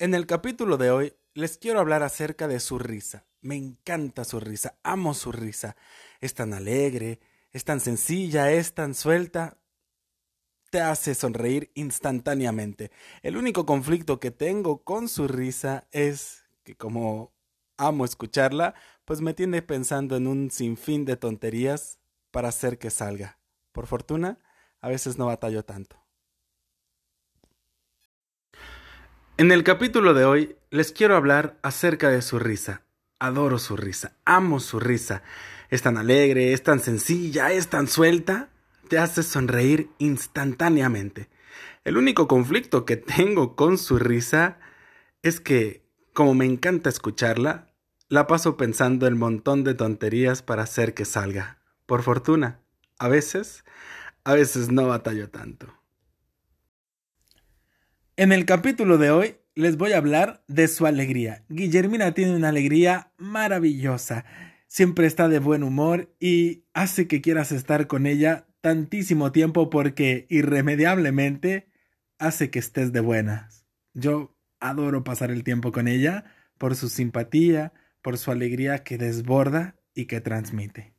En el capítulo de hoy les quiero hablar acerca de su risa. Me encanta su risa, amo su risa. Es tan alegre, es tan sencilla, es tan suelta. Te hace sonreír instantáneamente. El único conflicto que tengo con su risa es que como amo escucharla, pues me tiene pensando en un sinfín de tonterías para hacer que salga. Por fortuna, a veces no batallo tanto. En el capítulo de hoy les quiero hablar acerca de su risa. Adoro su risa, amo su risa. Es tan alegre, es tan sencilla, es tan suelta, te hace sonreír instantáneamente. El único conflicto que tengo con su risa es que, como me encanta escucharla, la paso pensando el montón de tonterías para hacer que salga. Por fortuna, a veces, a veces no batallo tanto. En el capítulo de hoy les voy a hablar de su alegría. Guillermina tiene una alegría maravillosa. Siempre está de buen humor y hace que quieras estar con ella tantísimo tiempo porque irremediablemente hace que estés de buenas. Yo adoro pasar el tiempo con ella por su simpatía, por su alegría que desborda y que transmite.